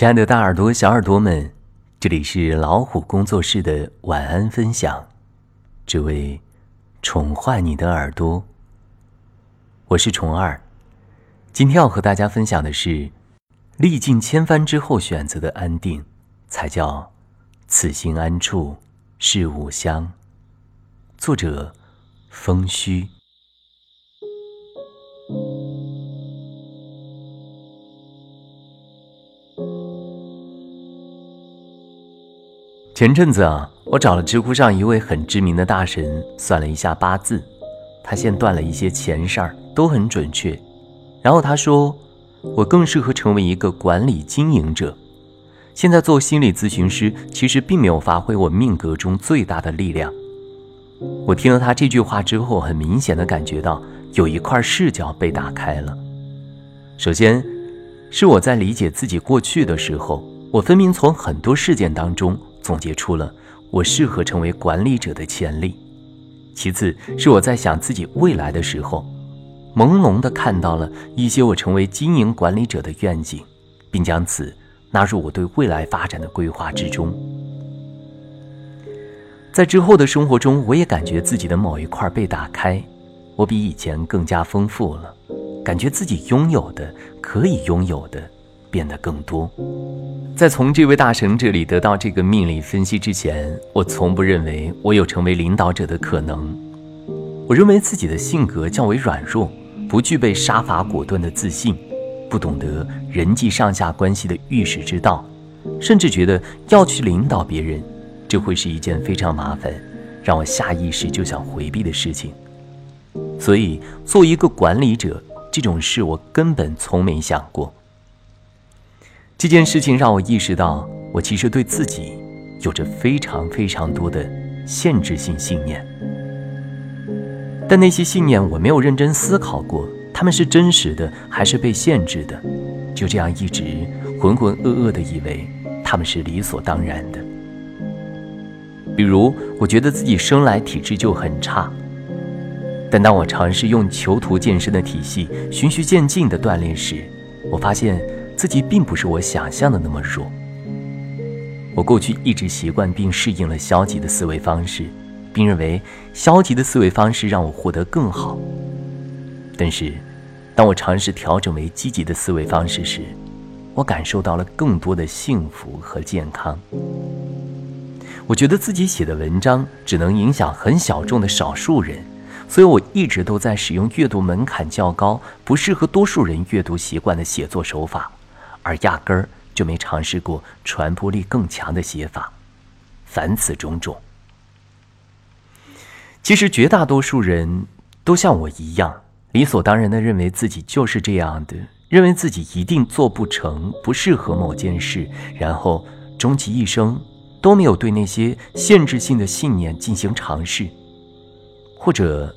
亲爱的大耳朵、小耳朵们，这里是老虎工作室的晚安分享，只为宠坏你的耳朵。我是虫儿，今天要和大家分享的是：历尽千帆之后选择的安定，才叫此心安处是吾乡。作者：风虚。前阵子啊，我找了知乎上一位很知名的大神算了一下八字，他先断了一些前事儿，都很准确。然后他说，我更适合成为一个管理经营者。现在做心理咨询师，其实并没有发挥我命格中最大的力量。我听了他这句话之后，很明显的感觉到有一块视角被打开了。首先，是我在理解自己过去的时候，我分明从很多事件当中。总结出了我适合成为管理者的潜力。其次是我在想自己未来的时候，朦胧地看到了一些我成为经营管理者的愿景，并将此纳入我对未来发展的规划之中。在之后的生活中，我也感觉自己的某一块被打开，我比以前更加丰富了，感觉自己拥有的、可以拥有的。变得更多。在从这位大神这里得到这个命理分析之前，我从不认为我有成为领导者的可能。我认为自己的性格较为软弱，不具备杀伐果断的自信，不懂得人际上下关系的遇事之道，甚至觉得要去领导别人，这会是一件非常麻烦，让我下意识就想回避的事情。所以，做一个管理者这种事，我根本从没想过。这件事情让我意识到，我其实对自己有着非常非常多的限制性信念。但那些信念我没有认真思考过，他们是真实的还是被限制的？就这样一直浑浑噩噩的以为他们是理所当然的。比如，我觉得自己生来体质就很差，但当我尝试用囚徒健身的体系循序渐进的锻炼时，我发现。自己并不是我想象的那么弱。我过去一直习惯并适应了消极的思维方式，并认为消极的思维方式让我获得更好。但是，当我尝试调整为积极的思维方式时，我感受到了更多的幸福和健康。我觉得自己写的文章只能影响很小众的少数人，所以我一直都在使用阅读门槛较高、不适合多数人阅读习惯的写作手法。而压根儿就没尝试过传播力更强的写法，凡此种种。其实绝大多数人都像我一样，理所当然的认为自己就是这样的，认为自己一定做不成，不适合某件事，然后终其一生都没有对那些限制性的信念进行尝试，或者